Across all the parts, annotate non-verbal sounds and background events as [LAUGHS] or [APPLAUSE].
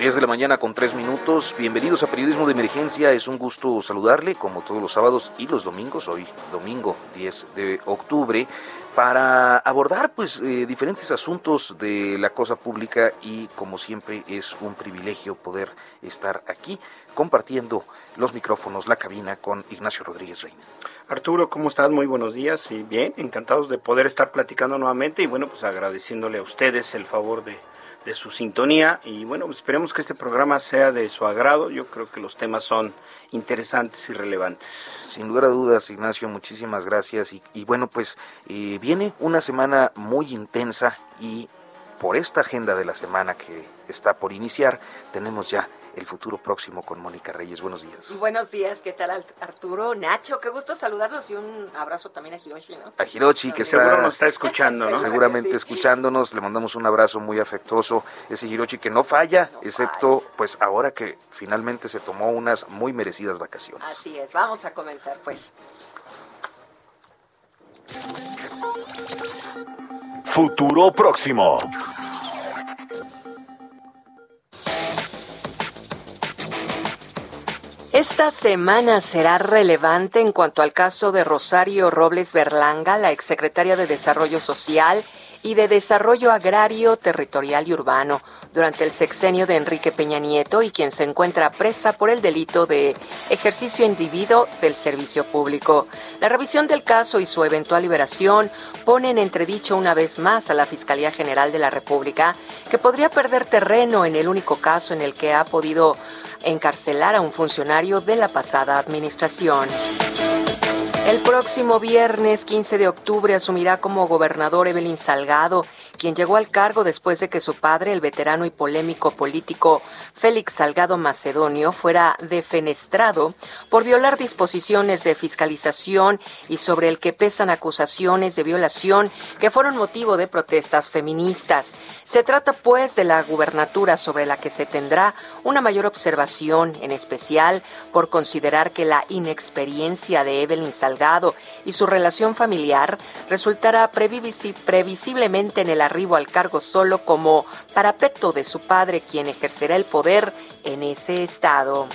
10 de la mañana con 3 minutos. Bienvenidos a Periodismo de Emergencia. Es un gusto saludarle como todos los sábados y los domingos, hoy domingo 10 de octubre, para abordar pues eh, diferentes asuntos de la cosa pública y como siempre es un privilegio poder estar aquí compartiendo los micrófonos, la cabina con Ignacio Rodríguez Reina. Arturo, ¿cómo estás? Muy buenos días y bien, encantados de poder estar platicando nuevamente y bueno, pues agradeciéndole a ustedes el favor de de su sintonía y bueno, esperemos que este programa sea de su agrado. Yo creo que los temas son interesantes y relevantes. Sin lugar a dudas, Ignacio, muchísimas gracias. Y, bueno, pues eh, viene una semana muy intensa y por esta agenda de la semana que está por iniciar, tenemos ya el futuro próximo con Mónica Reyes. Buenos días. Buenos días, ¿qué tal Arturo? Nacho, qué gusto saludarlos y un abrazo también a Hiroshi, ¿no? A Hiroshi, que está, está escuchando, ¿no? [LAUGHS] Seguramente escuchándonos, le mandamos un abrazo muy afectuoso. Ese Hiroshi que no falla, excepto pues ahora que finalmente se tomó unas muy merecidas vacaciones. Así es, vamos a comenzar pues. Futuro próximo. Esta semana será relevante en cuanto al caso de Rosario Robles Berlanga, la exsecretaria de Desarrollo Social y de Desarrollo Agrario, Territorial y Urbano durante el sexenio de Enrique Peña Nieto y quien se encuentra presa por el delito de ejercicio individuo del servicio público. La revisión del caso y su eventual liberación ponen en entredicho una vez más a la Fiscalía General de la República, que podría perder terreno en el único caso en el que ha podido encarcelar a un funcionario de la pasada administración. El próximo viernes 15 de octubre asumirá como gobernador Evelyn Salgado, quien llegó al cargo después de que su padre, el veterano y polémico político Félix Salgado Macedonio, fuera defenestrado por violar disposiciones de fiscalización y sobre el que pesan acusaciones de violación que fueron motivo de protestas feministas. Se trata pues de la gubernatura sobre la que se tendrá una mayor observación, en especial por considerar que la inexperiencia de Evelyn Salgado y su relación familiar resultará previsiblemente en el arribo al cargo solo como parapeto de su padre, quien ejercerá el poder en ese estado.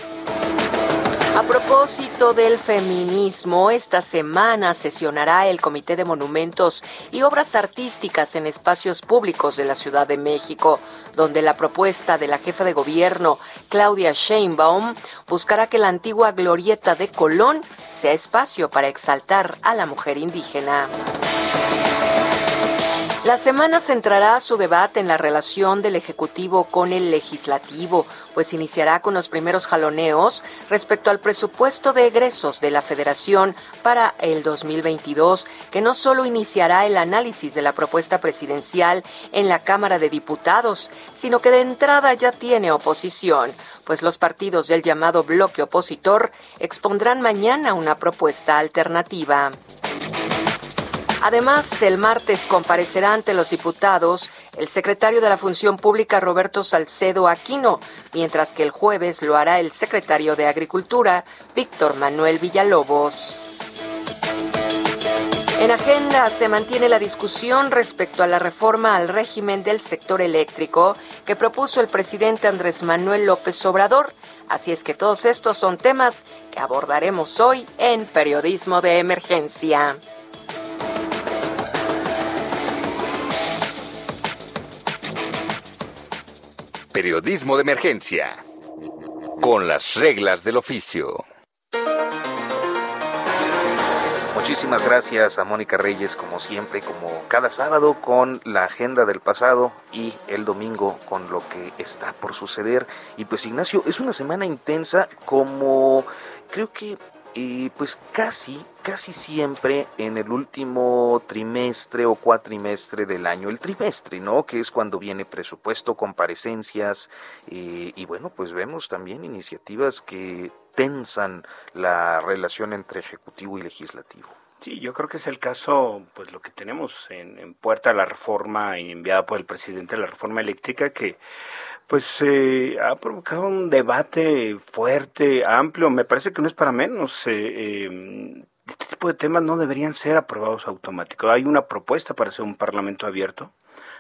A propósito del feminismo, esta semana sesionará el Comité de Monumentos y Obras Artísticas en Espacios Públicos de la Ciudad de México, donde la propuesta de la jefa de gobierno, Claudia Sheinbaum, buscará que la antigua glorieta de Colón sea espacio para exaltar a la mujer indígena. La semana centrará su debate en la relación del Ejecutivo con el Legislativo, pues iniciará con los primeros jaloneos respecto al presupuesto de egresos de la Federación para el 2022, que no solo iniciará el análisis de la propuesta presidencial en la Cámara de Diputados, sino que de entrada ya tiene oposición, pues los partidos del llamado bloque opositor expondrán mañana una propuesta alternativa. Además, el martes comparecerá ante los diputados el secretario de la Función Pública Roberto Salcedo Aquino, mientras que el jueves lo hará el secretario de Agricultura Víctor Manuel Villalobos. En agenda se mantiene la discusión respecto a la reforma al régimen del sector eléctrico que propuso el presidente Andrés Manuel López Obrador. Así es que todos estos son temas que abordaremos hoy en Periodismo de Emergencia. Periodismo de emergencia. Con las reglas del oficio. Muchísimas gracias a Mónica Reyes, como siempre, como cada sábado, con la agenda del pasado y el domingo con lo que está por suceder. Y pues Ignacio, es una semana intensa como creo que y pues casi, casi siempre en el último trimestre o cuatrimestre del año, el trimestre, ¿no? Que es cuando viene presupuesto, comparecencias eh, y bueno, pues vemos también iniciativas que tensan la relación entre ejecutivo y legislativo. Sí, yo creo que es el caso, pues lo que tenemos en, en puerta la reforma enviada por el presidente, la reforma eléctrica, que pues eh, ha provocado un debate fuerte, amplio. Me parece que no es para menos. Eh, em, este tipo de temas no deberían ser aprobados automáticos. Hay una propuesta para hacer un parlamento abierto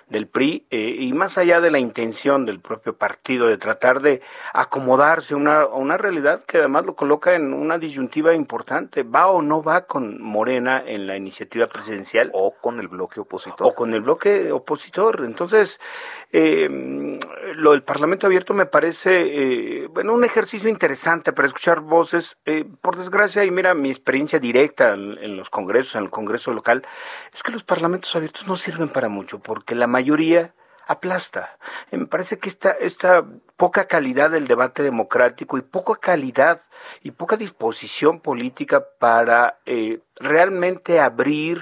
del PRI eh, y más allá de la intención del propio partido de tratar de acomodarse a una, una realidad que además lo coloca en una disyuntiva importante, ¿va o no va con Morena en la iniciativa presidencial? O con el bloque opositor. O con el bloque opositor. Entonces, eh, lo del Parlamento abierto me parece, eh, bueno, un ejercicio interesante para escuchar voces. por desgracia, y mira mi experiencia directa en, en los congresos, en el Congreso local, es que los parlamentos abiertos no sirven para mucho, porque la mayoría aplasta. Me parece que esta, esta poca calidad del debate democrático y poca calidad y poca disposición política para eh, realmente abrir,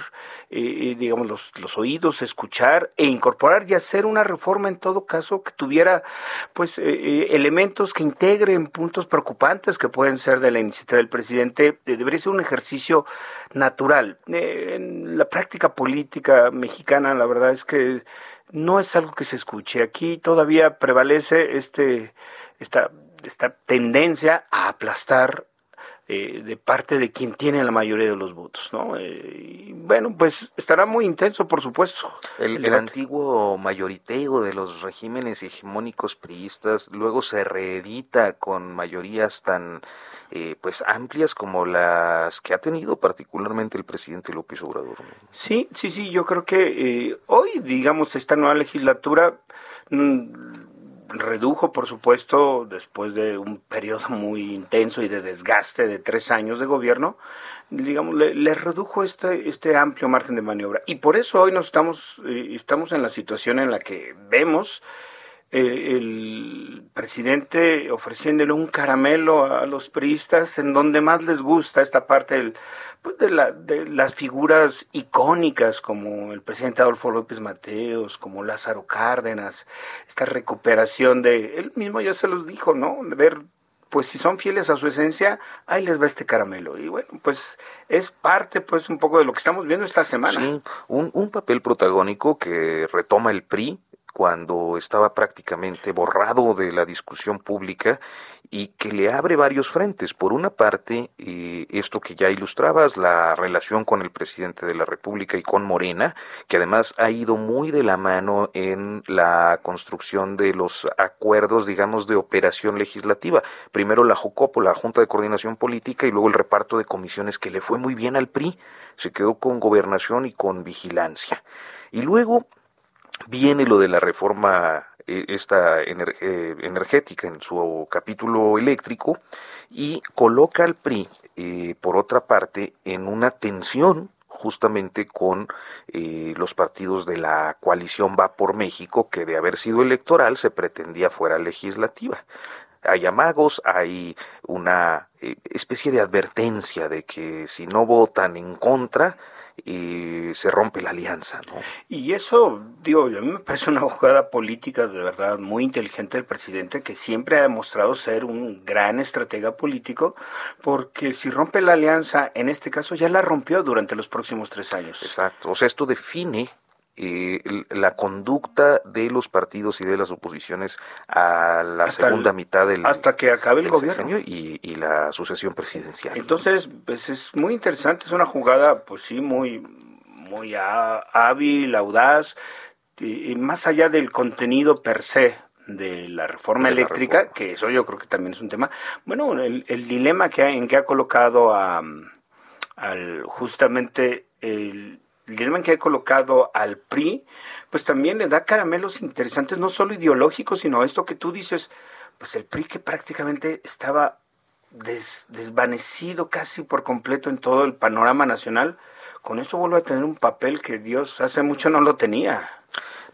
eh, eh, digamos, los, los, oídos, escuchar e incorporar y hacer una reforma en todo caso que tuviera, pues, elementos que integren puntos preocupantes que pueden ser de la iniciativa del presidente, debería ser un ejercicio natural. en la práctica política mexicana, la verdad es que no es algo que se escuche. Aquí todavía prevalece este, esta, esta tendencia a aplastar eh, de parte de quien tiene la mayoría de los votos, ¿no? Eh, bueno, pues estará muy intenso, por supuesto. El, el, antiguo mayoriteo de los regímenes hegemónicos priistas luego se reedita con mayorías tan eh, pues amplias como las que ha tenido particularmente el presidente López Obrador. Sí, sí, sí, yo creo que hoy, digamos, esta nueva legislatura mm, redujo, por supuesto, después de un periodo muy intenso y de desgaste de tres años de gobierno, digamos, le, redujo este, este amplio margen de maniobra. Y por eso hoy nos estamos, eh, estamos en la situación en la que vemos eh, el presidente ofreciéndole un caramelo a los priistas en donde más les gusta esta parte del pues de, la, de las figuras icónicas como el presidente Adolfo López Mateos, como Lázaro Cárdenas, esta recuperación de, él mismo ya se los dijo, ¿no? De ver, pues si son fieles a su esencia, ahí les va este caramelo. Y bueno, pues es parte, pues un poco de lo que estamos viendo esta semana. Sí, un, un papel protagónico que retoma el PRI cuando estaba prácticamente borrado de la discusión pública y que le abre varios frentes. Por una parte, eh, esto que ya ilustrabas, la relación con el presidente de la República y con Morena, que además ha ido muy de la mano en la construcción de los acuerdos, digamos, de operación legislativa. Primero la JUCOPO, la Junta de Coordinación Política, y luego el reparto de comisiones que le fue muy bien al PRI. Se quedó con gobernación y con vigilancia. Y luego viene lo de la reforma eh, esta eh, energética en su capítulo eléctrico y coloca al PRI, eh, por otra parte, en una tensión justamente con los partidos de la coalición Va por México, que de haber sido electoral se pretendía fuera legislativa. Hay amagos, hay una especie de advertencia de que si no votan en contra, y se rompe la alianza, ¿no? Y eso, digo, a mí me parece una jugada política de verdad muy inteligente del presidente que siempre ha demostrado ser un gran estratega político, porque si rompe la alianza, en este caso ya la rompió durante los próximos tres años. Exacto, o sea, esto define eh, la conducta de los partidos y de las oposiciones a la segunda mitad del hasta que acabe el gobierno y, y, la sucesión presidencial. Entonces, pues es muy interesante, es una jugada, pues sí, muy muy hábil, audaz, y, más allá del contenido per se de la reforma eléctrica, que eso yo creo que también es un tema. Bueno, el, el dilema que en que ha colocado a, al justamente el dilema que ha colocado al PRI, pues también le da caramelos interesantes, no solo ideológicos, sino esto que tú dices, pues el PRI que prácticamente estaba desvanecido casi por completo en todo el panorama nacional, con eso vuelve a tener un papel que Dios hace mucho no lo tenía.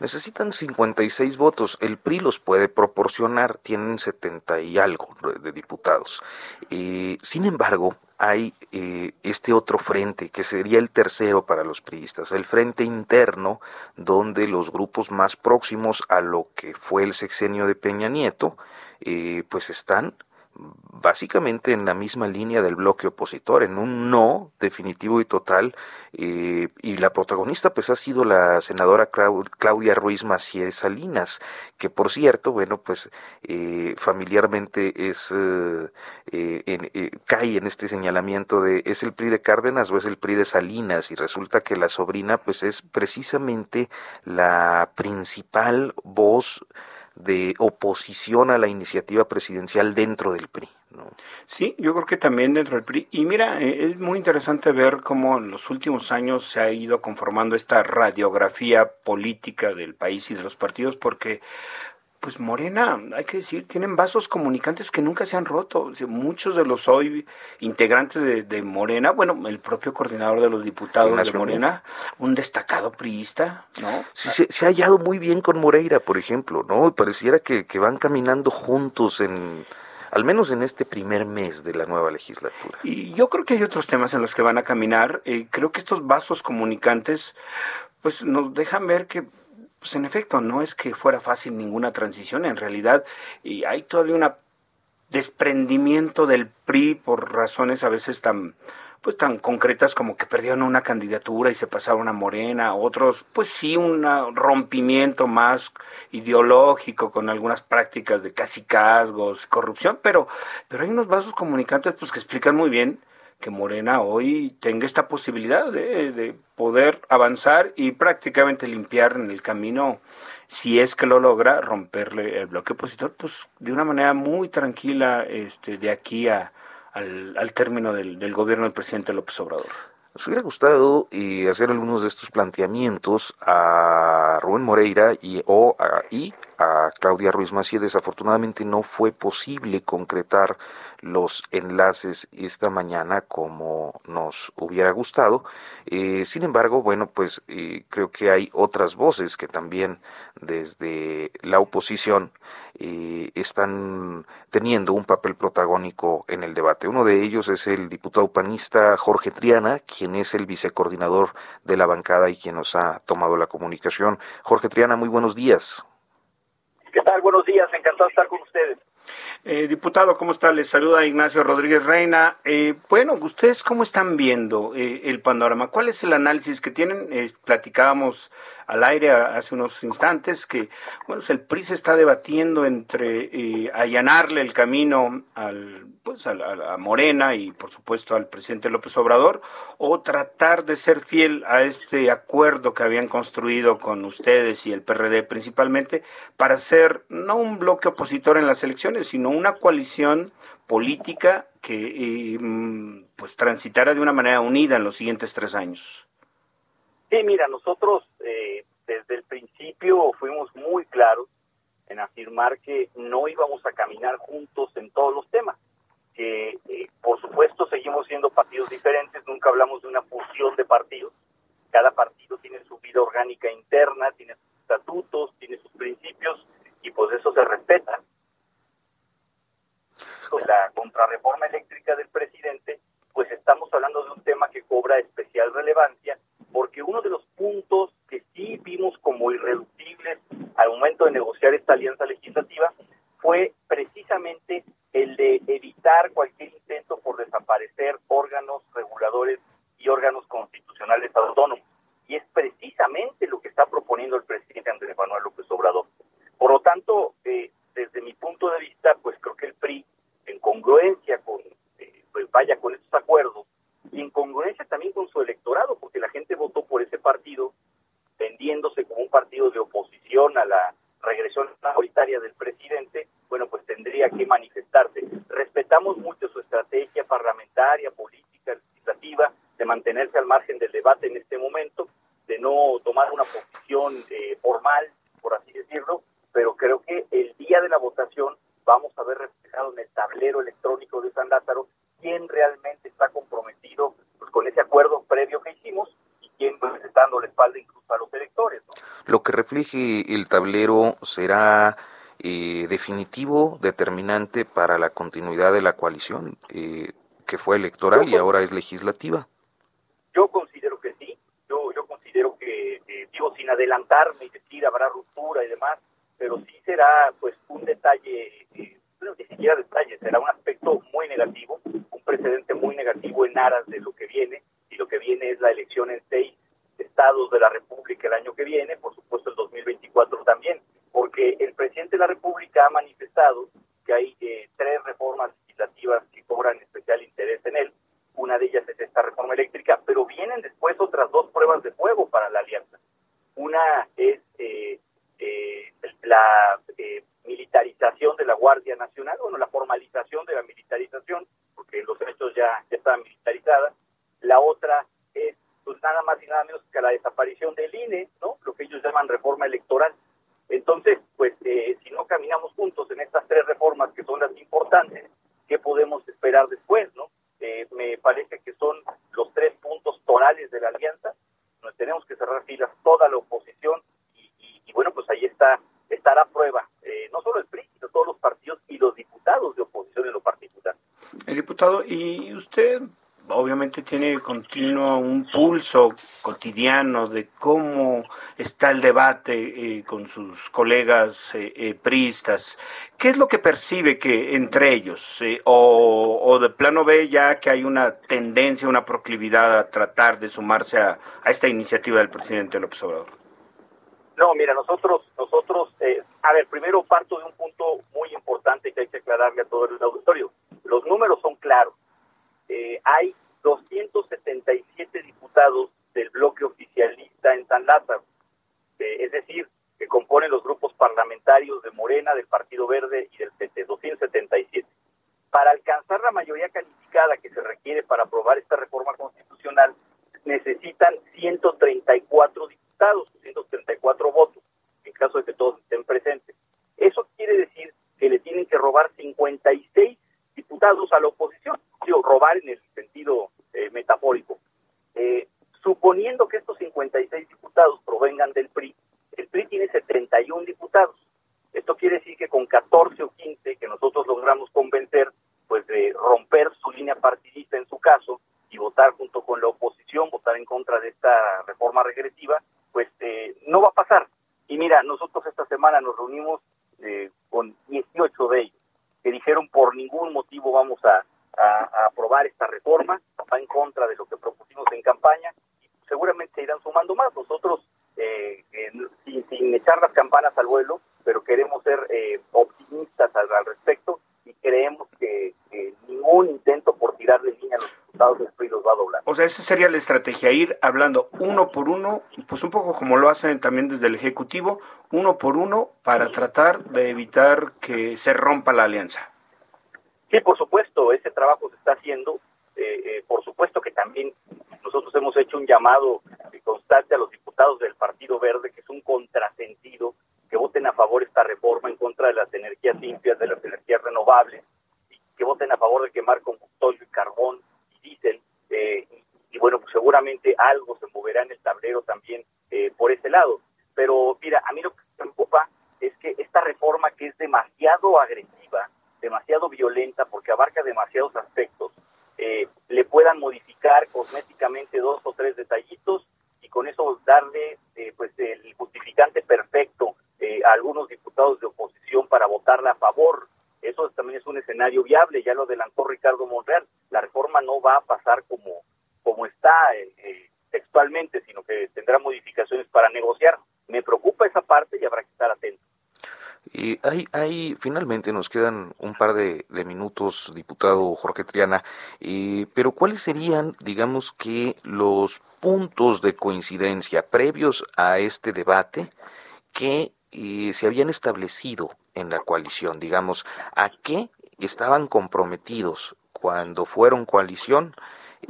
Necesitan 56 votos. El PRI los puede proporcionar. Tienen 70 y algo de diputados. Sin embargo, hay eh, este otro frente que sería el tercero para los priistas, el frente interno, donde los grupos más próximos a lo que fue el sexenio de Peña Nieto, eh, pues están básicamente en la misma línea del bloque opositor, en un no definitivo y total, eh, y la protagonista pues ha sido la senadora Claudia Ruiz Macié Salinas, que por cierto, bueno, pues eh, familiarmente es, eh, cae en este señalamiento de ¿es el PRI de Cárdenas o es el PRI de Salinas? Y resulta que la sobrina pues es precisamente la principal voz de oposición a la iniciativa presidencial dentro del PRI. ¿no? Sí, yo creo que también dentro del PRI. Y mira, eh, es muy interesante ver cómo en los últimos años se ha ido conformando esta radiografía política del país y de los partidos, porque pues Morena, hay que decir, tienen vasos comunicantes que nunca se han roto. muchos de los hoy integrantes de, Morena, bueno, el propio coordinador de los diputados de Morena, un destacado priista, ¿no? Sí, se, ha hallado muy bien con Moreira, por ejemplo, ¿no? Pareciera que, van caminando juntos en al menos en este primer mes de la nueva legislatura. Y yo creo que hay otros temas en los que van a caminar. Eh, creo que estos vasos comunicantes, pues nos dejan ver que pues en efecto, no es que fuera fácil ninguna transición, en realidad y hay todavía un desprendimiento del PRI por razones a veces tan pues tan concretas como que perdieron una candidatura y se pasaron a Morena, otros pues sí un rompimiento más ideológico con algunas prácticas de casi casgos, corrupción, pero pero hay unos vasos comunicantes pues que explican muy bien que Morena hoy tenga esta posibilidad de, poder avanzar y prácticamente limpiar en el camino, si es que lo logra, romperle el bloque opositor, pues de una manera muy tranquila este, de aquí a, al, término del, gobierno del presidente López Obrador. Nos hubiera gustado hacer algunos de estos planteamientos a Rubén Moreira y, o a, y a Claudia Ruiz Macié. Desafortunadamente no fue posible concretar los enlaces esta mañana como nos hubiera gustado. Eh, sin embargo, bueno, pues eh, creo que hay otras voces que también desde la oposición eh, están teniendo un papel protagónico en el debate. Uno de ellos es el diputado panista Jorge Triana, quien es el vicecoordinador de la bancada y quien nos ha tomado la comunicación. Jorge Triana, muy buenos días. ¿Qué tal? Buenos días, encantado de estar con ustedes. Eh, diputado, ¿cómo está? Les saluda Ignacio Rodríguez Reina. Eh, bueno, ¿ustedes cómo están viendo eh, el panorama? ¿Cuál es el análisis que tienen? platicábamos al aire hace unos instantes que, bueno, el PRI se está debatiendo entre allanarle el camino al, pues, a, a, Morena y, por supuesto, al presidente López Obrador o tratar de ser fiel a este acuerdo que habían construido con ustedes y el PRD principalmente para ser no un bloque opositor en las elecciones, sino una coalición política que mm, pues transitara de una manera unida en los siguientes tres años. Sí, mira, nosotros eh, desde el principio fuimos muy claros en afirmar que no íbamos a caminar juntos en todos los temas, que eh, por supuesto seguimos siendo partidos diferentes, nunca hablamos de una fusión de partidos, cada partido tiene su vida orgánica interna, tiene sus estatutos, tiene sus principios y pues eso se respeta. La contrarreforma eléctrica del presidente, pues estamos hablando de un tema que cobra especial relevancia, porque uno de los puntos que sí vimos como irreductibles al momento de negociar esta alianza legislativa fue precisamente el de evitar cualquier intento por desaparecer órganos reguladores y órganos constitucionales autónomos. Y es precisamente lo que está proponiendo el presidente Andrés Manuel López Obrador. Por lo tanto, eh, desde mi punto de vista, pues creo que el PRI en congruencia con, eh, pues vaya, con estos acuerdos y en congruencia también con su electorado, porque la gente votó por ese partido, vendiéndose como un partido de oposición a la regresión autoritaria del presidente, bueno, pues tendría que manifestarse. Respetamos mucho su estrategia parlamentaria, política, legislativa, de mantenerse al margen del debate en este momento, de no tomar una posición eh, formal, por así decirlo, pero creo que el día de la votación vamos a ver reflejado en el tablero electrónico de San Lázaro quién realmente está comprometido pues, con ese acuerdo previo que hicimos y quién pues, está dando la espalda incluso a los electores. Lo que refleje el tablero será eh, definitivo, determinante para la continuidad de la coalición, eh, que fue electoral y ahora es legislativa. Yo considero que sí, yo, yo considero que, eh, digo, sin adelantarme y decir habrá ruptura y demás, pero sí será pues un detalle, eh, ni siquiera detalle, será un aspecto muy negativo, un precedente muy negativo en aras de lo que viene, y lo que viene es la elección en seis estados de la República el año que viene, por supuesto el 2024 también, porque el presidente de la República ha manifestado que hay eh, tres reformas legislativas que cobran especial interés en él, una de ellas es esta reforma eléctrica, pero vienen después otras dos pruebas de fuego para la alianza. Una es eh, eh, la eh, militarización de la Guardia Nacional, bueno, la formalización de la militarización, porque los hechos ya, ya estaban militarizadas. La otra es pues nada más y nada menos que la desaparición del INE, ¿no? Lo que ellos llaman reforma electoral. Entonces, pues eh, si no caminamos juntos en estas tres reformas que son las importantes, ¿qué podemos esperar después, no? Eh, me parece que son los tres puntos tonales de la alianza. Nos tenemos que cerrar filas toda la oposición y, y, y bueno, pues ahí está estará a prueba eh, no solo el PRI, sino todos los partidos y los diputados de oposición en lo particular. El diputado, ¿y usted obviamente tiene continuo un pulso cotidiano de cómo está el debate eh, con sus colegas eh, eh, priistas. ¿Qué es lo que percibe que entre ellos? Eh, o, de plano ve ya que hay una tendencia, una proclividad a tratar de sumarse a, a esta iniciativa del presidente López Obrador? No, mira, nosotros, nosotros, eh, a ver, primero parto de un punto muy importante que hay que aclararle a todo el auditorio. Los números son claros. Eh, hay 277 diputados del bloque oficialista en San Lázaro, es decir, que componen los grupos parlamentarios de Morena, del Partido Verde y del PT, 277. Para alcanzar la mayoría calificada que se requiere para aprobar esta reforma constitucional, necesitan 134 diputados, 134 votos, en caso de que todos estén presentes. Eso quiere decir que le tienen que robar 56 diputados a la oposición, digo, robar en el sentido eh, metafórico. Eh, suponiendo que estos 56 diputados provengan del PRI, el PRI tiene 71 diputados. Esto quiere decir que con 14 o 15 que nosotros logramos convencer, pues de romper su línea partidista en su caso y votar junto con la oposición, votar en contra de esta reforma regresiva, pues eh, no va a pasar. Y mira, nosotros esta semana nos reunimos eh, con 18 de ellos que dijeron por ningún motivo vamos a, a, a, aprobar esta reforma, va en contra de lo que propusimos en campaña, y seguramente se irán sumando más. Nosotros, eh, eh, sin, sin, echar las campanas al vuelo, pero queremos ser eh, optimistas al, al, respecto y creemos que, que, ningún intento por tirar de línea a los diputados del PRI los va a doblar. O sea, esa sería la estrategia, ir hablando uno por uno, pues un poco como lo hacen también desde el Ejecutivo, uno por uno para tratar de evitar que se rompa la alianza. Sí, por supuesto, ese trabajo se está haciendo. Eh, eh, por supuesto que también nosotros hemos hecho un llamado constante a los diputados del Partido Verde, que es un contrasentido, que voten a favor esta reforma en contra de las energías limpias, de las energías renovables, y que voten a favor de quemar combustorio y carbón y diésel. Eh, y, y, bueno, pues seguramente algo se moverá en el tablero también eh, por ese lado. Pero mira, a mí lo que me preocupa es que esta reforma que es demasiado agresiva, demasiado violenta porque abarca demasiados aspectos, eh, le puedan modificar cosméticamente dos o tres detallitos y con eso darle eh, pues el justificante perfecto eh, a algunos diputados de oposición para votarla a favor. Eso también es un escenario viable, ya lo adelantó Ricardo Monreal. La reforma no va a pasar como, como está eh, textualmente, sino que tendrá modificaciones para negociar. Me preocupa esa parte y habrá que estar atentos. Y hay, hay, finalmente nos quedan un par de, minutos, diputado Jorge Triana, pero ¿cuáles serían, digamos que, los puntos de coincidencia previos a este debate que eh, se habían establecido en la coalición? Digamos, ¿a qué estaban comprometidos cuando fueron coalición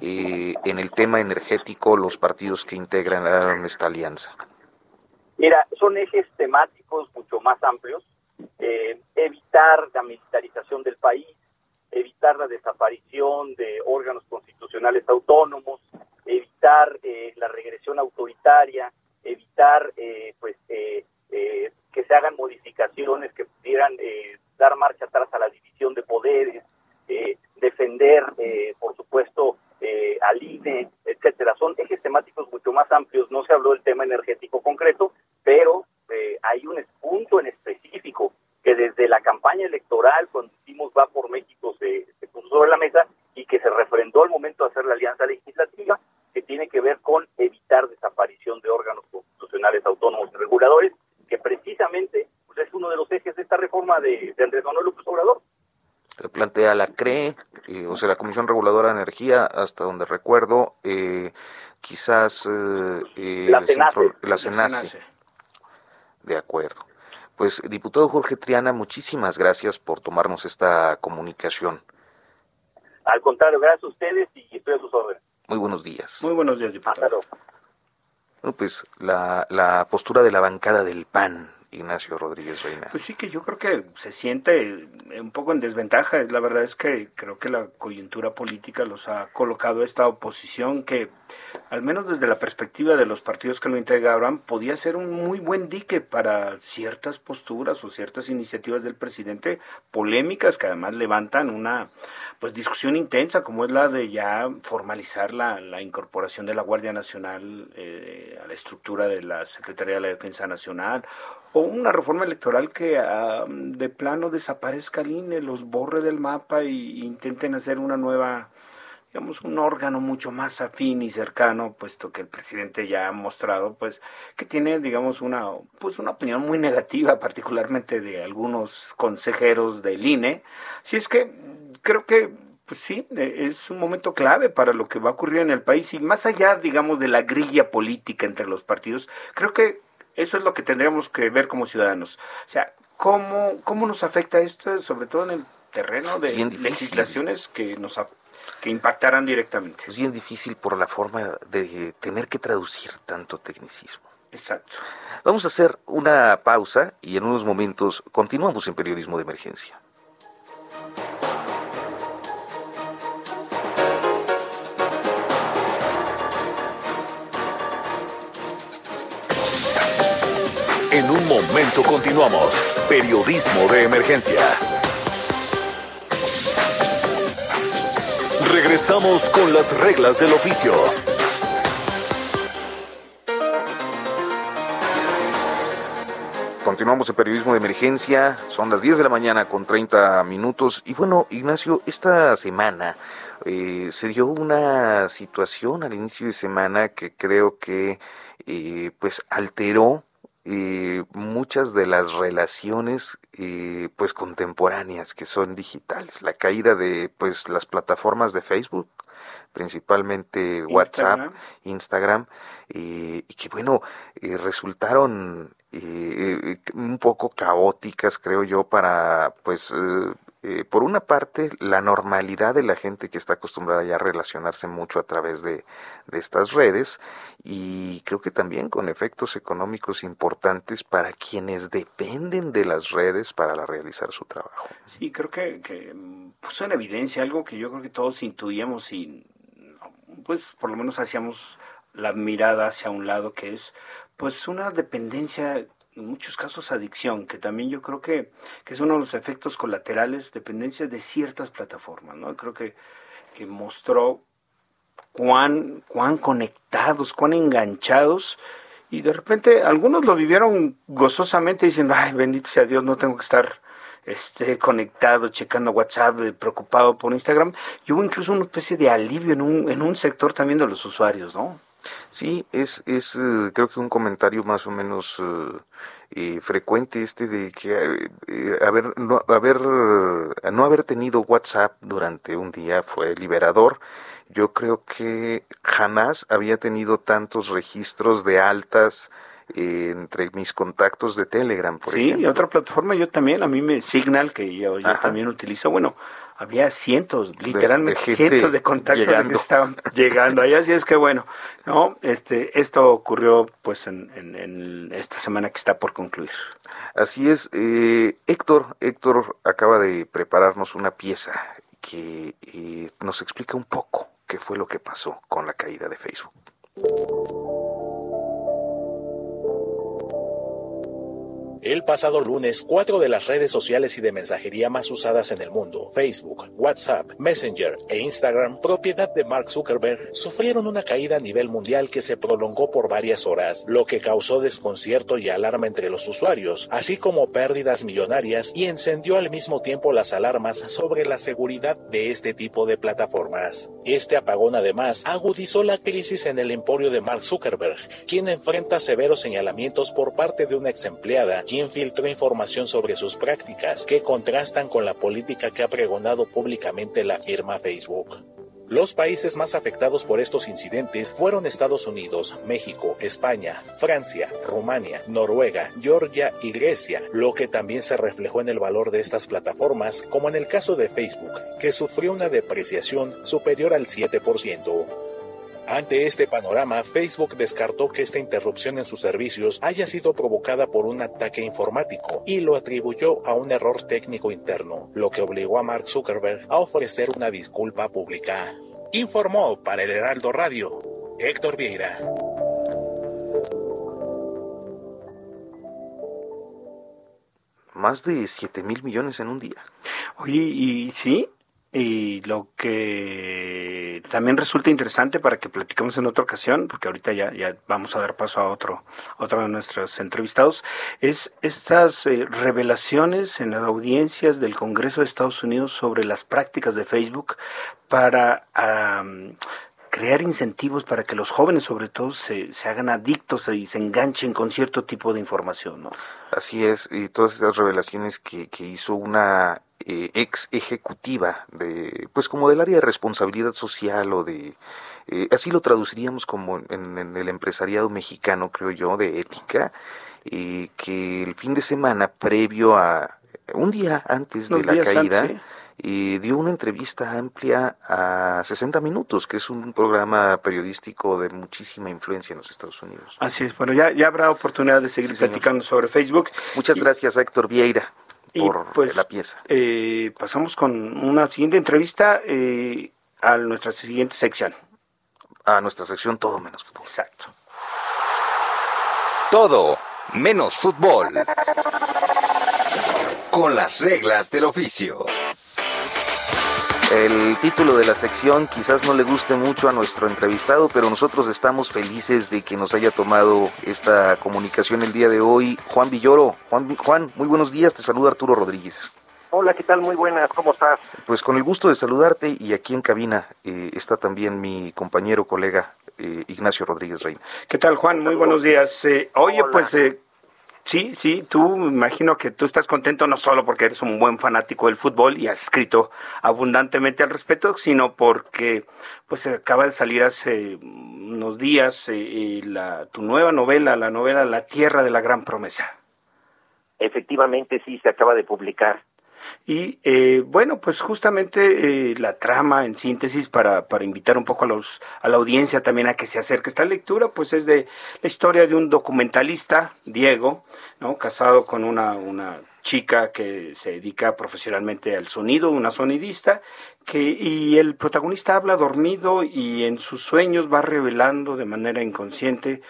eh, en el tema energético los partidos que integran esta alianza? Mira, son ejes temáticos mucho más amplios. eh, evitar la militarización del país, evitar la desaparición de órganos constitucionales autónomos, evitar eh, la regresión autoritaria, evitar eh, pues eh, que se hagan modificaciones que pudieran dar marcha atrás a la división de poderes, defender, por supuesto, al INE, etcétera. Son ejes temáticos mucho más amplios. No se habló del tema energético concreto, pero hay un punto en específico que desde la campaña electoral, cuando hicimos Va por México, se, puso sobre la mesa y que se refrendó al momento de hacer la alianza legislativa, que tiene que ver con evitar desaparición de órganos constitucionales autónomos y reguladores, que precisamente pues, es uno de los ejes de esta reforma de, Andrés Manuel López Obrador. Plantea la CRE, eh, o sea, la Comisión Reguladora de Energía, hasta donde recuerdo, eh, quizás eh, la, CENACE. De acuerdo. Pues, diputado Jorge Triana, muchísimas gracias por tomarnos esta comunicación. Al contrario, gracias a ustedes y estoy a sus órdenes. Muy buenos días. Muy buenos días, diputado. Bueno, pues la, la postura de la bancada del PAN Ignacio Rodríguez Reina. Pues sí, que yo creo que se siente un poco en desventaja. La verdad es que creo que la coyuntura política los ha colocado esta oposición que, al menos desde la perspectiva de los partidos que lo integraban, podía ser un muy buen dique para ciertas posturas o ciertas iniciativas del presidente polémicas que además levantan una pues discusión intensa como es la de ya formalizar la, la incorporación de la Guardia Nacional eh, a la estructura de la Secretaría de la Defensa Nacional una reforma electoral que de plano desaparezca el INE, los borre del mapa e intenten hacer una nueva, digamos, un órgano mucho más afín y cercano, puesto que el presidente ya ha mostrado, pues, que tiene, digamos, una, pues, una opinión muy negativa, particularmente de algunos consejeros del INE. Si es que creo que pues sí, es un momento clave para lo que va a ocurrir en el país y más allá, digamos, de la grilla política entre los partidos, creo que eso es lo que tendríamos que ver como ciudadanos. O sea, ¿cómo, cómo nos afecta esto, sobre todo en el terreno de legislaciones que nos que impactarán directamente? Es bien difícil por la forma de tener que traducir tanto tecnicismo. Exacto. Vamos a hacer una pausa y en unos momentos continuamos en periodismo de emergencia. En un momento continuamos. Periodismo de emergencia. Regresamos con las reglas del oficio. Continuamos en periodismo de emergencia, son las 10 de la mañana con 30 minutos y bueno, Ignacio, esta semana eh, se dio una situación al inicio de semana que creo que eh, pues alteró eh, muchas de las relaciones eh, pues contemporáneas que son digitales. La caída de pues las plataformas de Facebook principalmente WhatsApp Instagram. Eh, y que bueno resultaron un poco caóticas creo yo para pues eh, por una parte, la normalidad de la gente que está acostumbrada ya a relacionarse mucho a través de, estas redes y creo que también con efectos económicos importantes para quienes dependen de las redes para realizar su trabajo. Sí, creo que, que puso en evidencia algo que yo creo que todos intuíamos y pues por lo menos hacíamos la mirada hacia un lado que es pues una dependencia en muchos casos adicción, que también yo creo que, que es uno de los efectos colaterales, dependencia de ciertas plataformas, ¿no? Creo que, que mostró cuán, cuán conectados, cuán enganchados, y de repente algunos lo vivieron gozosamente diciendo, ay, bendito sea Dios, no tengo que estar este, conectado, checando WhatsApp, eh, preocupado por Instagram, y hubo incluso una especie de alivio en un, en un sector también de los usuarios, ¿no? Sí, es, es eh, creo que un comentario más o menos eh, eh, frecuente este de que haber, no, haber, no haber tenido WhatsApp durante un día fue liberador. Yo creo que jamás había tenido tantos registros de altas entre mis contactos de Telegram, por ejemplo. Sí, otra plataforma yo también, a mí me Signal, que yo, yo también utilizo, bueno, había cientos, literalmente cientos de contactos que estaban llegando ahí, así es que bueno, no, este, esto ocurrió pues en, esta semana que está por concluir. Así es, eh, Héctor, Héctor acaba de prepararnos una pieza que eh, nos explica un poco qué fue lo que pasó con la caída de Facebook. El pasado lunes, cuatro de las redes sociales y de mensajería más usadas en el mundo, Facebook, WhatsApp, Messenger e Instagram, propiedad de Mark Zuckerberg, sufrieron una caída a nivel mundial que se prolongó por varias horas, lo que causó desconcierto y alarma entre los usuarios, así como pérdidas millonarias y encendió al mismo tiempo las alarmas sobre la seguridad de este tipo de plataformas. Este apagón además agudizó la crisis en el emporio de Mark Zuckerberg, quien enfrenta severos señalamientos por parte de una ex empleada quien filtró información sobre sus prácticas que contrastan con la política que ha pregonado públicamente la firma Facebook. Los países más afectados por estos incidentes fueron Estados Unidos, México, España, Francia, Rumania, Noruega, Georgia y Grecia, lo que también se reflejó en el valor de estas plataformas, como en el caso de Facebook, que sufrió una depreciación superior al 7%. Ante este panorama, Facebook descartó que esta interrupción en sus servicios haya sido provocada por un ataque informático y lo atribuyó a un error técnico interno, lo que obligó a Mark Zuckerberg a ofrecer una disculpa pública. Informó para el Heraldo Radio Héctor Vieira. Más de 7 mil millones en un día. Oye, ¿y sí? Y lo que también resulta interesante para que platiquemos en otra ocasión, porque ahorita ya, ya vamos a dar paso a otro, otro de nuestros entrevistados, es estas eh, revelaciones en las audiencias del Congreso de Estados Unidos sobre las prácticas de Facebook para crear incentivos para que los jóvenes sobre todo se, se hagan adictos y se enganchen con cierto tipo de información, ¿no? Así es, y todas esas revelaciones que, que hizo una eh, ex ejecutiva de, pues como del área de responsabilidad social o de, eh, así lo traduciríamos como en, el empresariado mexicano, creo yo, de ética, eh, que el fin de semana previo a, un día antes de la caída, dio una entrevista amplia a 60 Minutos, que es un programa periodístico de muchísima influencia en los Estados Unidos. Así es, bueno, ya, ya habrá oportunidad de seguir platicando sobre Facebook. Muchas gracias Héctor Vieira por pues, la pieza. Eh, pasamos con una siguiente entrevista eh, a nuestra siguiente sección. A nuestra sección Todo menos fútbol. Exacto. Todo menos fútbol. Con las reglas del oficio. El título de la sección quizás no le guste mucho a nuestro entrevistado, pero nosotros estamos felices de que nos haya tomado esta comunicación el día de hoy. Juan Villoro, Juan, Juan muy buenos días, te saluda Arturo Rodríguez. Hola, ¿qué tal? Muy buenas, ¿cómo estás? Pues con el gusto de saludarte y aquí en cabina eh, está también mi compañero, colega eh, Ignacio Rodríguez Reina. ¿Qué tal, Juan? Muy buenos días. Eh, oye, pues Sí, sí, tú me imagino que tú estás contento no solo porque eres un buen fanático del fútbol y has escrito abundantemente al respecto, sino porque pues acaba de salir hace unos días eh, eh, la, tu nueva novela, la novela La Tierra de la Gran Promesa. Efectivamente, sí, se acaba de publicar. Y eh, bueno, pues justamente eh, la trama en síntesis para, para invitar un poco a, los, a la audiencia también a que se acerque a esta lectura, pues es de la historia de un documentalista, Diego, ¿no? casado con una, una chica que se dedica profesionalmente al sonido, una sonidista, que, y el protagonista habla dormido y en sus sueños va revelando de manera inconsciente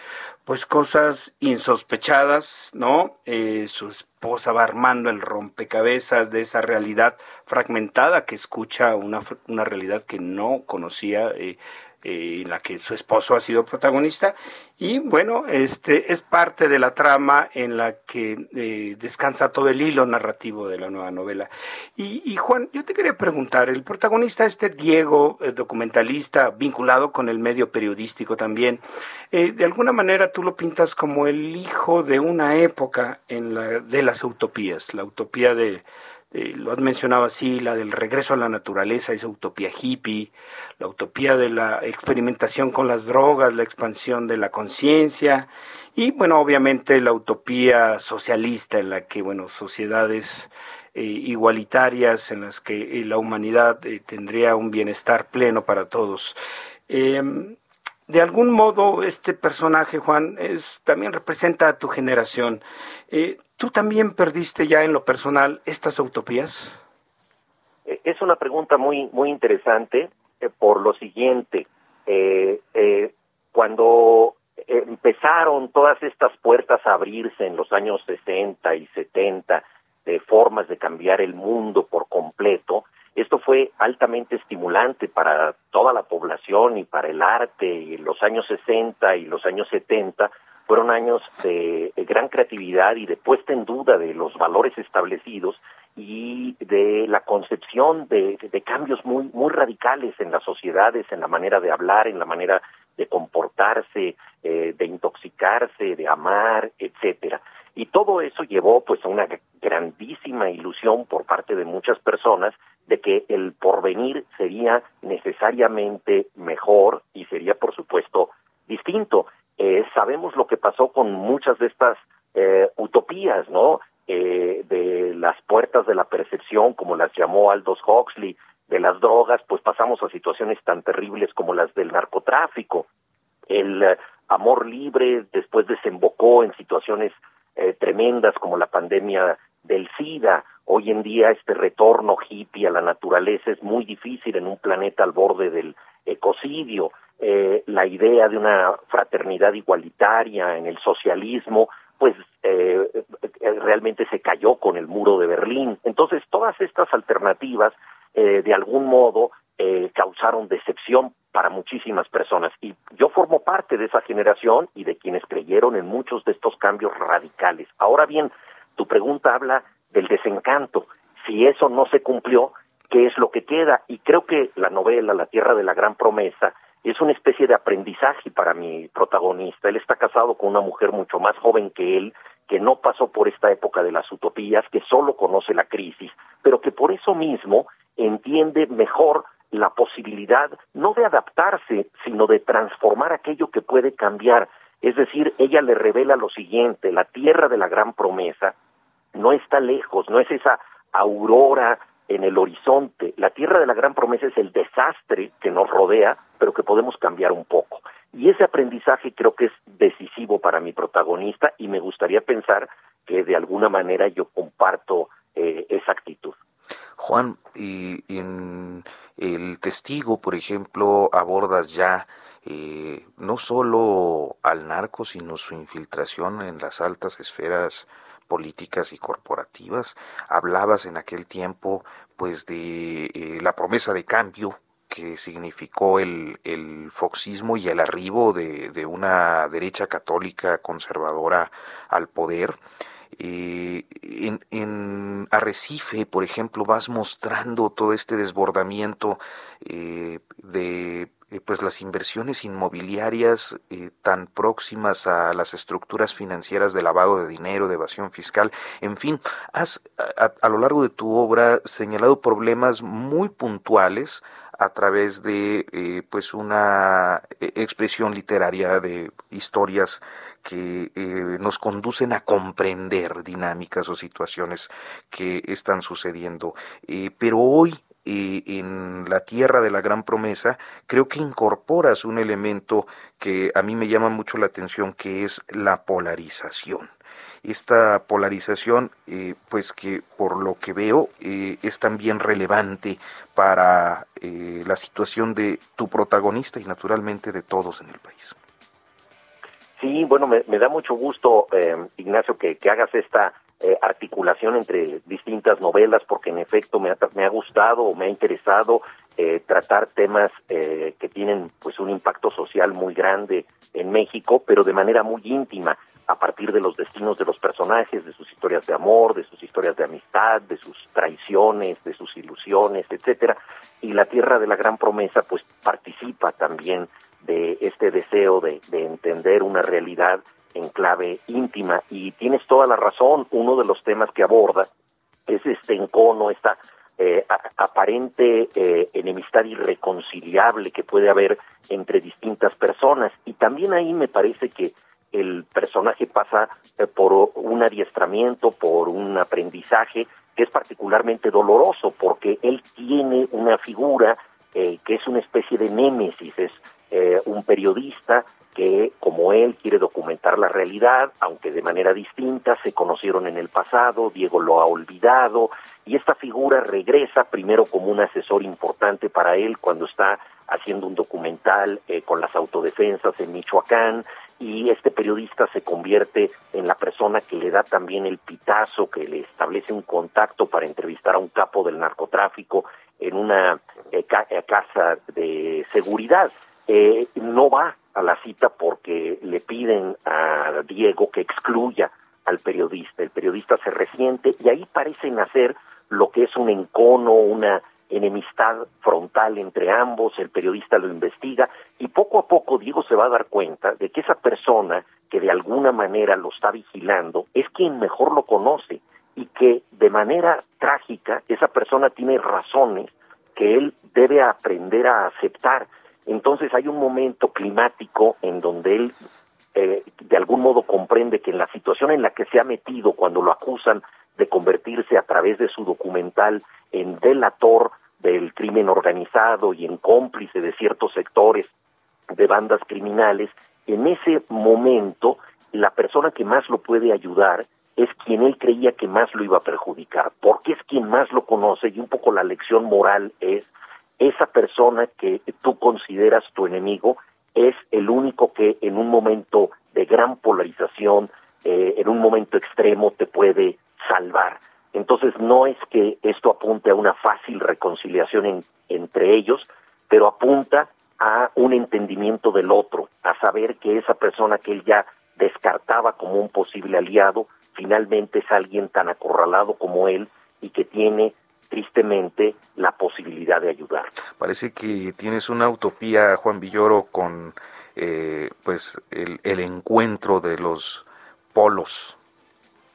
pues cosas insospechadas, ¿no? Eh, su esposa va armando el rompecabezas de esa realidad fragmentada que escucha una, una realidad que no conocía. Eh, en la que su esposo ha sido protagonista. Y bueno este es parte de la trama en la que eh, descansa todo el hilo narrativo de la nueva novela. Y, Juan yo te quería preguntar el protagonista este Diego eh, documentalista vinculado con el medio periodístico también eh, de alguna manera tú lo pintas como el hijo de una época en la de las utopías la utopía de eh, lo has mencionado así, la del regreso a la naturaleza, esa utopía hippie, la utopía de la experimentación con las drogas, la expansión de la conciencia y, bueno, obviamente la utopía socialista en la que, bueno, sociedades eh, igualitarias en las que la humanidad tendría un bienestar pleno para todos. De algún modo, este personaje, Juan, es, también representa a tu generación. ¿Tú también perdiste ya en lo personal estas utopías? Es una pregunta muy, muy interesante por lo siguiente. cuando empezaron todas estas puertas a abrirse en los años 60 y 70 de formas de cambiar el mundo por completo, fue altamente estimulante para toda la población y para el arte y los años 60 y los años 70 fueron años de, gran creatividad y de puesta en duda de los valores establecidos y de la concepción de, cambios muy muy radicales en las sociedades, en la manera de hablar, en la manera de comportarse, eh, de intoxicarse, de amar, etcétera. Y todo eso llevó pues a una grandísima ilusión por parte de muchas personas de que el porvenir sería necesariamente mejor y sería por supuesto distinto. Eh, sabemos lo que pasó con muchas de estas eh, utopías, ¿no? Eh, de las puertas de la percepción, como las llamó Aldous Huxley, de las drogas, pues pasamos a situaciones tan terribles como las del narcotráfico. El eh, amor libre después desembocó en situaciones eh, tremendas como la pandemia del SIDA. Hoy en día este retorno hippie a la naturaleza es muy difícil en un planeta al borde del ecocidio. Eh, la idea de una fraternidad igualitaria en el socialismo, pues realmente se cayó con el muro de Berlín. Entonces, todas estas alternativas eh, de algún modo eh, causaron decepción para muchísimas personas. Y yo formo parte de esa generación y de quienes creyeron en muchos de estos cambios radicales. Ahora bien, tu pregunta habla del desencanto. Si eso no se cumplió, ¿qué es lo que queda? Y creo que la novela La Tierra de la Gran Promesa es una especie de aprendizaje para mi protagonista. Él está casado con una mujer mucho más joven que él, que no pasó por esta época de las utopías, que solo conoce la crisis, pero que por eso mismo entiende mejor la posibilidad no de adaptarse, sino de transformar aquello que puede cambiar. Es decir, ella le revela lo siguiente, la tierra de la gran promesa no está lejos, no es esa aurora en el horizonte. La tierra de la gran promesa es el desastre que nos rodea, pero que podemos cambiar un poco. Y ese aprendizaje creo que es decisivo para mi protagonista y me gustaría pensar que de alguna manera yo comparto eh, esa actitud. Juan, y en el testigo, por ejemplo, abordas ya eh, no solo al narco, sino su infiltración en las altas esferas políticas y corporativas. Hablabas en aquel tiempo, pues, de eh, la promesa de cambio que significó el, el foxismo y el arribo de, de una derecha católica conservadora al poder. Eh, en, en, Arrecife, por ejemplo, vas mostrando todo este desbordamiento eh, de eh, pues las inversiones inmobiliarias tan próximas a las estructuras financieras de lavado de dinero, de evasión fiscal, en fin, has a lo largo de tu obra señalado problemas muy puntuales a través de eh, pues una eh, expresión literaria de historias que eh, nos conducen a comprender dinámicas o situaciones que están sucediendo. pero hoy en la tierra de la gran promesa, creo que incorporas un elemento que a mí me llama mucho la atención, que es la polarización esta polarización, eh, pues que por lo que veo eh, es también relevante para eh, la situación de tu protagonista y naturalmente de todos en el país. Sí, bueno, me, da mucho gusto, Ignacio, que, hagas esta articulación entre distintas novelas, porque en efecto me ha, me ha gustado o me ha interesado tratar temas que tienen pues un impacto social muy grande en México, pero de manera muy íntima a partir de los destinos de los personajes, de sus historias de amor, de sus historias de amistad, de sus traiciones, de sus ilusiones, etcétera. Y la Tierra de la Gran Promesa, pues participa también de este deseo de, entender una realidad en clave íntima. Y tienes toda la razón, uno de los temas que aborda es este encono, esta eh, aparente eh, enemistad irreconciliable que puede haber entre distintas personas. Y también ahí me parece que el personaje pasa eh, por un adiestramiento, por un aprendizaje que es particularmente doloroso porque él tiene una figura eh, que es una especie de némesis, es eh, un periodista que, como él, quiere documentar la realidad, aunque de manera distinta, se conocieron en el pasado, Diego lo ha olvidado, y esta figura regresa primero como un asesor importante para él cuando está haciendo un documental eh, con las autodefensas en Michoacán, y este periodista se convierte en la persona que le da también el pitazo, que le establece un contacto para entrevistar a un capo del narcotráfico en una eh, casa de seguridad. Eh, no va a la cita porque le piden a Diego que excluya al periodista. El periodista se resiente y ahí parece nacer lo que es un encono, una enemistad frontal entre ambos, el periodista lo investiga y poco a poco Diego se va a dar cuenta de que esa persona que de alguna manera lo está vigilando es quien mejor lo conoce y que de manera trágica esa persona tiene razones que él debe aprender a aceptar. Entonces hay un momento climático en donde él eh, de algún modo comprende que en la situación en la que se ha metido cuando lo acusan de convertirse a través de su documental en delator del crimen organizado y en cómplice de ciertos sectores de bandas criminales, en ese momento la persona que más lo puede ayudar es quien él creía que más lo iba a perjudicar, porque es quien más lo conoce y un poco la lección moral es esa persona que tú consideras tu enemigo es el único que en un momento de gran polarización, eh, en un momento extremo, te puede salvar. Entonces no es que esto apunte a una fácil reconciliación entre ellos, pero apunta a un entendimiento del otro, a saber que esa persona que él ya descartaba como un posible aliado, finalmente es alguien tan acorralado como él y que tiene tristemente la posibilidad de ayudar. Parece que tienes una utopía, Juan Villoro, con eh, pues el encuentro de los polos.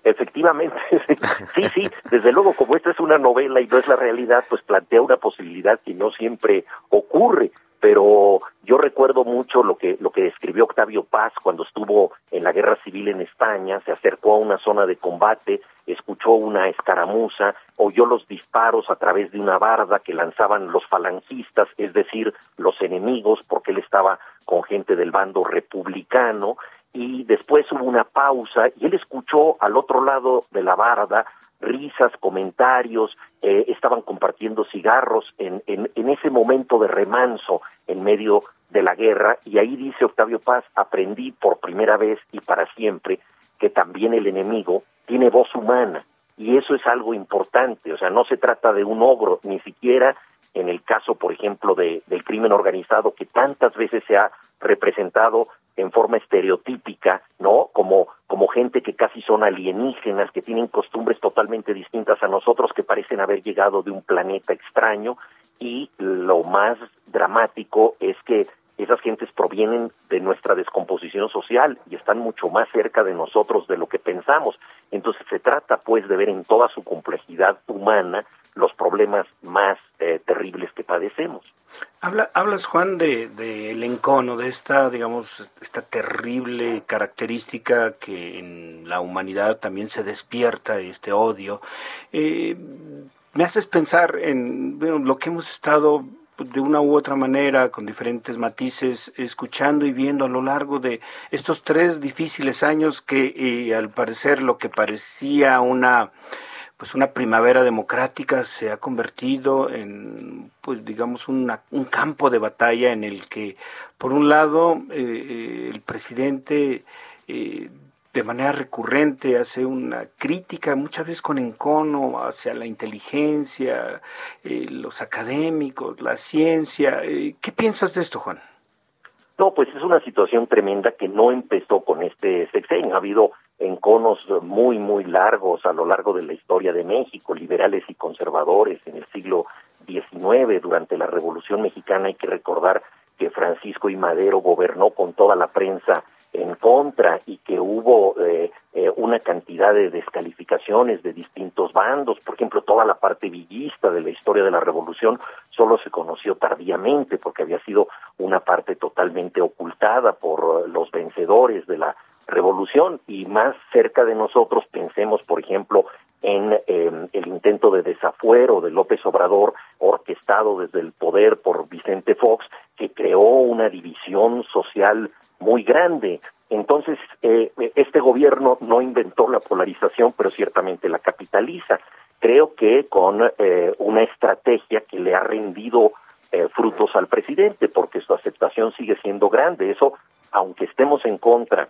Efectivamente, [LAUGHS] sí, sí, desde luego, como esta es una novela y no es la realidad, pues plantea una posibilidad que no siempre ocurre pero yo recuerdo mucho lo que lo que escribió Octavio Paz cuando estuvo en la guerra civil en España, se acercó a una zona de combate, escuchó una escaramuza, oyó los disparos a través de una barda que lanzaban los falangistas, es decir, los enemigos, porque él estaba con gente del bando republicano, y después hubo una pausa y él escuchó al otro lado de la barda risas, comentarios, eh, estaban compartiendo cigarros en, en, en ese momento de remanso en medio de la guerra y ahí dice Octavio Paz, aprendí por primera vez y para siempre que también el enemigo tiene voz humana y eso es algo importante, o sea, no se trata de un ogro, ni siquiera en el caso, por ejemplo, de, del crimen organizado que tantas veces se ha representado en forma estereotípica, ¿no? Como, como gente que casi son alienígenas, que tienen costumbres totalmente distintas a nosotros, que parecen haber llegado de un planeta extraño, y lo más dramático es que esas gentes provienen de nuestra descomposición social y están mucho más cerca de nosotros de lo que pensamos. Entonces se trata pues de ver en toda su complejidad humana los problemas más eh, terribles que padecemos. Habla, hablas, Juan, de, de el encono, de esta, digamos, esta terrible característica que en la humanidad también se despierta, este odio. Eh, me haces pensar en lo que hemos estado de una u otra manera, con diferentes matices, escuchando y viendo a lo largo de estos tres difíciles años que eh, al parecer lo que parecía una pues una primavera democrática se ha convertido en pues digamos un campo de batalla en el que por un lado eh, eh, el presidente eh, de manera recurrente hace una crítica muchas veces con encono hacia la inteligencia los académicos la ciencia. Qué piensas de esto Juan no pues es una situación tremenda que no empezó con este sexenio. Ha habido en conos muy, muy largos a lo largo de la historia de México, liberales y conservadores en el siglo XIX, durante la Revolución Mexicana. Hay que recordar que Francisco y Madero gobernó con toda la prensa en contra y que hubo eh, eh, una cantidad de descalificaciones de distintos bandos. Por ejemplo, toda la parte villista de la historia de la revolución solo se conoció tardíamente porque había sido una parte totalmente ocultada por los vencedores de la revolución y más cerca de nosotros pensemos, por ejemplo, en em, el intento de desafuero de López Obrador, orquestado desde el poder por Vicente Fox, que creó una división social muy grande. Entonces, eh, este gobierno no inventó la polarización, pero ciertamente la capitaliza. Creo que con eh, una estrategia que le ha rendido eh, frutos al presidente, porque su aceptación sigue siendo grande. Eso, aunque estemos en contra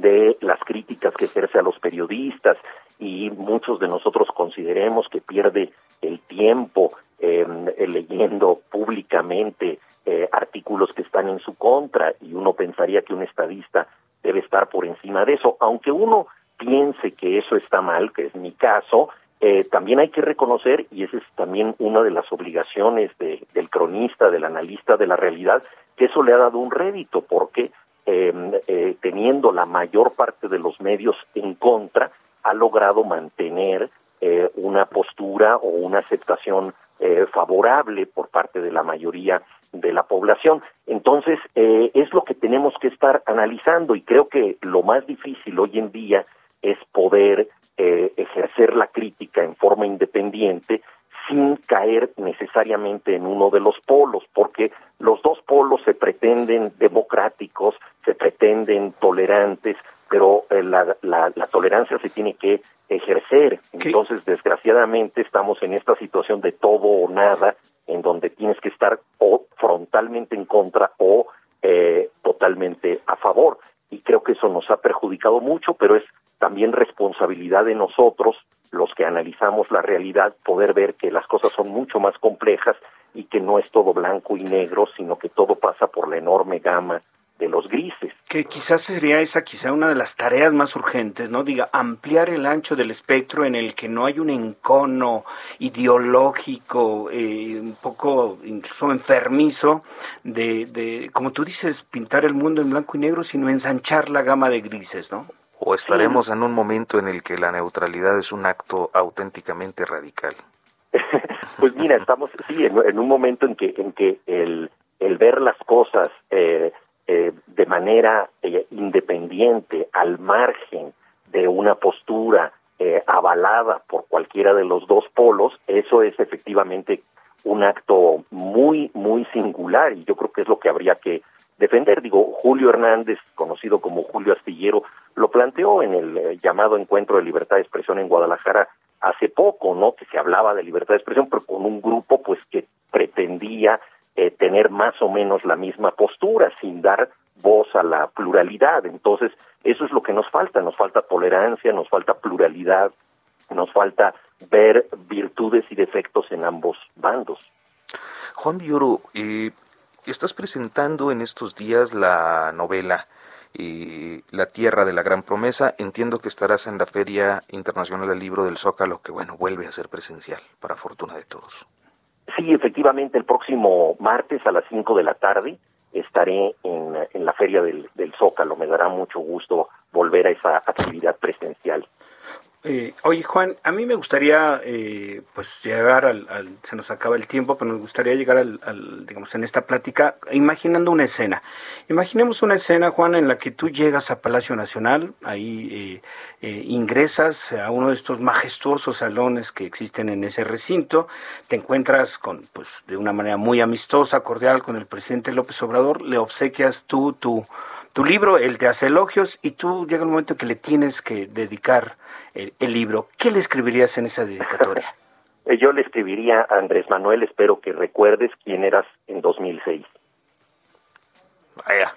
de las críticas que ejerce a los periodistas y muchos de nosotros consideremos que pierde el tiempo em, leyendo públicamente eh, artículos que están en su contra y uno pensaría que un estadista debe estar por encima de eso, aunque uno piense que eso está mal, que es mi caso, eh, también hay que reconocer, y esa es también una de las obligaciones de, del cronista, del analista de la realidad, que eso le ha dado un rédito, porque em, eh, teniendo la mayor parte de los medios en contra, ha logrado mantener eh, una postura o una aceptación favorable por parte de la mayoría de la población. Entonces, eh, es lo que tenemos que estar analizando y creo que lo más difícil hoy en día es poder eh, ejercer la crítica en forma independiente sin caer necesariamente en uno de los polos, porque los dos polos se pretenden democráticos, se pretenden tolerantes, pero eh, la, la, tolerancia se tiene que ejercer. Entonces, desgraciadamente, estamos en esta situación de todo o nada, en donde tienes que estar o frontalmente en contra o eh, totalmente a favor. Y creo que eso nos ha perjudicado mucho, pero es también responsabilidad de nosotros, los que analizamos la realidad, poder ver que las cosas son mucho más complejas y que no es todo blanco y negro, sino que todo pasa por la enorme gama de los grises. Que quizás sería esa quizá una de las tareas más urgentes, ¿no? Diga, ampliar el ancho del espectro en el que no hay un encono ideológico, eh, un poco incluso enfermizo, de, de, como tú dices, pintar el mundo en blanco y negro, sino ensanchar la gama de grises, ¿no? O estaremos en un momento en el que la neutralidad es un acto auténticamente radical. [LAUGHS] pues mira, estamos sí en, un momento en que en que el, el ver las cosas eh, eh, de manera eh, independiente, al margen de una postura eh, avalada por cualquiera de los dos polos, eso es efectivamente un acto muy, muy singular y yo creo que es lo que habría que defender. Digo, Julio Hernández, conocido como Julio Astillero, lo planteó en el llamado Encuentro de Libertad de Expresión en Guadalajara hace poco, ¿no? Que se hablaba de libertad de expresión, pero con un grupo, pues, que pretendía eh, tener más o menos la misma postura sin dar voz a la pluralidad. Entonces, eso es lo que nos falta, nos falta tolerancia, nos falta pluralidad, nos falta ver virtudes y defectos en ambos bandos. Juan Villoro, eh, estás presentando en estos días la novela eh, La Tierra de la Gran Promesa. Entiendo que estarás en la Feria Internacional del Libro del Zócalo, que bueno, vuelve a ser presencial, para fortuna de todos. Sí, efectivamente, el próximo martes a las 5 de la tarde estaré en, en la Feria del, del Zócalo. Me dará mucho gusto volver a esa actividad presencial. Eh, oye Juan, a mí me gustaría eh, pues llegar al, se nos acaba el tiempo, pero nos gustaría llegar al, digamos en esta plática imaginando una escena. Imaginemos una escena Juan en la que tú llegas a Palacio Nacional, ahí eh, ingresas a uno de estos majestuosos salones que existen en ese recinto, te encuentras con pues de una manera muy amistosa, cordial con el presidente López Obrador, le obsequias tú tu tu libro, él te hace elogios y tú llega un momento en que le tienes que dedicar el, libro. ¿Qué le escribirías en esa dedicatoria? [LAUGHS] Eh, yo le escribiría a Andrés Manuel, espero que recuerdes quién eras en 2006. Vaya.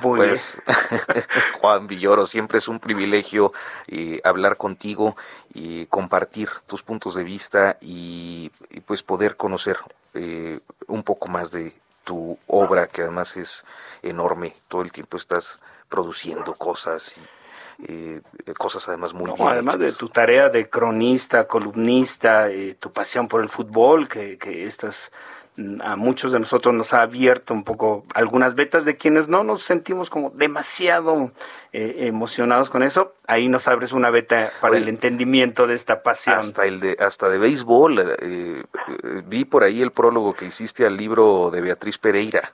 pues [LAUGHS] Juan Villoro, siempre es un privilegio eh, hablar contigo y compartir tus puntos de vista y, pues poder conocer eh, un poco más de tu obra, que además es enorme. Todo el tiempo estás produciendo cosas y eh, cosas además muy no, Además de tu tarea de cronista, columnista, eh, tu pasión por el fútbol, que, que estas a muchos de nosotros nos ha abierto un poco algunas vetas de quienes no nos sentimos como demasiado eh, emocionados con eso. Ahí nos abres una beta para el entendimiento de esta pasión. Hasta el de hasta de béisbol. vi por ahí el prólogo que hiciste al libro de Beatriz Pereira,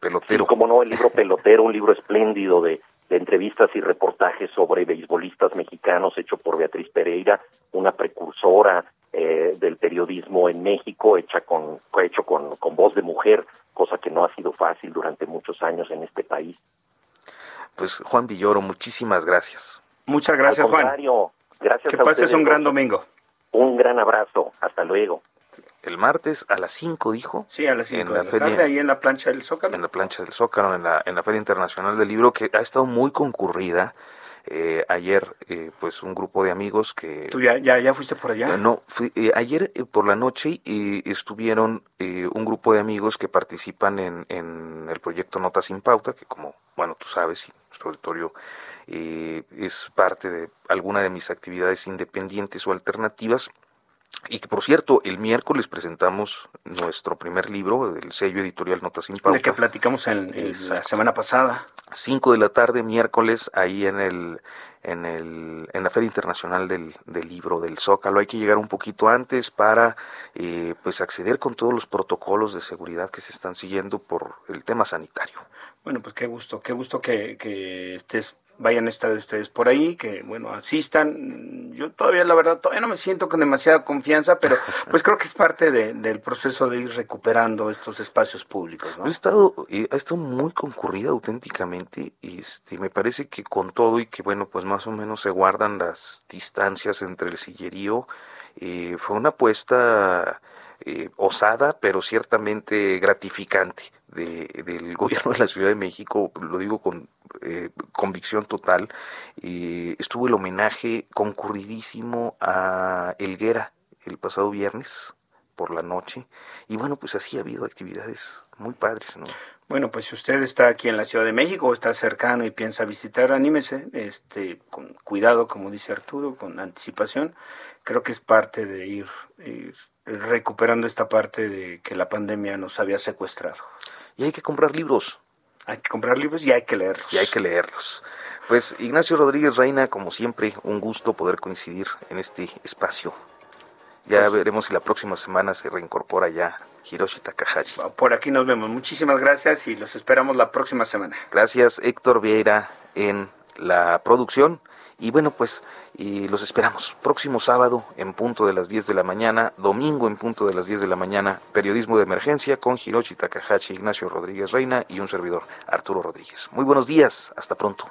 pelotero. como no, el libro [LAUGHS] pelotero, un libro espléndido de de entrevistas y reportajes sobre beisbolistas mexicanos hecho por Beatriz Pereira, una precursora eh, del periodismo en México, hecha con, hecho con, con voz de mujer, cosa que no ha sido fácil durante muchos años en este país. Pues Juan Villoro, muchísimas gracias. Muchas gracias, Juan. Gracias que pases un gran domingo. Un gran abrazo. Hasta luego. El martes a las 5, dijo. Sí, a las 5 de la feria, ahí en la plancha del Zócalo. En la plancha del Zócalo, en la, en la Feria Internacional del Libro, que ha estado muy concurrida. Eh, ayer, eh, pues un grupo de amigos que... ¿Tú ya, ya, fuiste por allá? Eh, no, fui, ayer por la noche estuvieron un grupo de amigos que participan en, en el proyecto Notas sin Pauta, que como, bueno, tú sabes, nuestro auditorio es parte de alguna de mis actividades independientes o alternativas. Y que por cierto, el miércoles presentamos nuestro primer libro del sello editorial Notas sin Pauta. De que platicamos en, la semana pasada. 5 de la tarde, miércoles, ahí en el en, el, en la Feria Internacional del, del, Libro del Zócalo. Hay que llegar un poquito antes para eh, pues acceder con todos los protocolos de seguridad que se están siguiendo por el tema sanitario. Bueno, pues qué gusto, qué gusto que, que estés vayan a estar ustedes por ahí, que bueno, asistan. Yo todavía, la verdad, todavía no me siento con demasiada confianza, pero [LAUGHS] pues creo que es parte del proceso de ir recuperando estos espacios públicos. ¿no? Ha estado, eh, ha estado muy concurrida auténticamente, y este, me parece que con todo y que bueno, pues más o menos se guardan las distancias entre el sillerío, eh, fue una apuesta eh, osada, pero ciertamente gratificante de, del gobierno de la Ciudad de México, lo digo con eh, convicción total, estuvo el homenaje concurridísimo a Elguera el pasado viernes por la noche, y bueno, pues así ha habido actividades muy padres, ¿no? Bueno, pues si usted está aquí en la Ciudad de México o está cercano y piensa visitar, anímese, este, con cuidado, como dice Arturo, con anticipación. Creo que es parte de ir, ir recuperando esta parte de que la pandemia nos había secuestrado. Y hay que comprar libros. Hay que comprar libros y hay que leerlos. Y hay que leerlos. Pues Ignacio Rodríguez Reina, como siempre, un gusto poder coincidir en este espacio. Ya pues veremos si la próxima semana se reincorpora ya Hiroshi Takahashi. Por aquí nos vemos. Muchísimas gracias y los esperamos la próxima semana. Gracias, Héctor Vieira, en la producción. Y bueno, pues y los esperamos próximo sábado en punto de las 10 de la mañana, domingo en punto de las 10 de la mañana, periodismo de emergencia con Hiroshi Takahashi, Ignacio Rodríguez Reina y un servidor, Arturo Rodríguez. Muy buenos días, hasta pronto.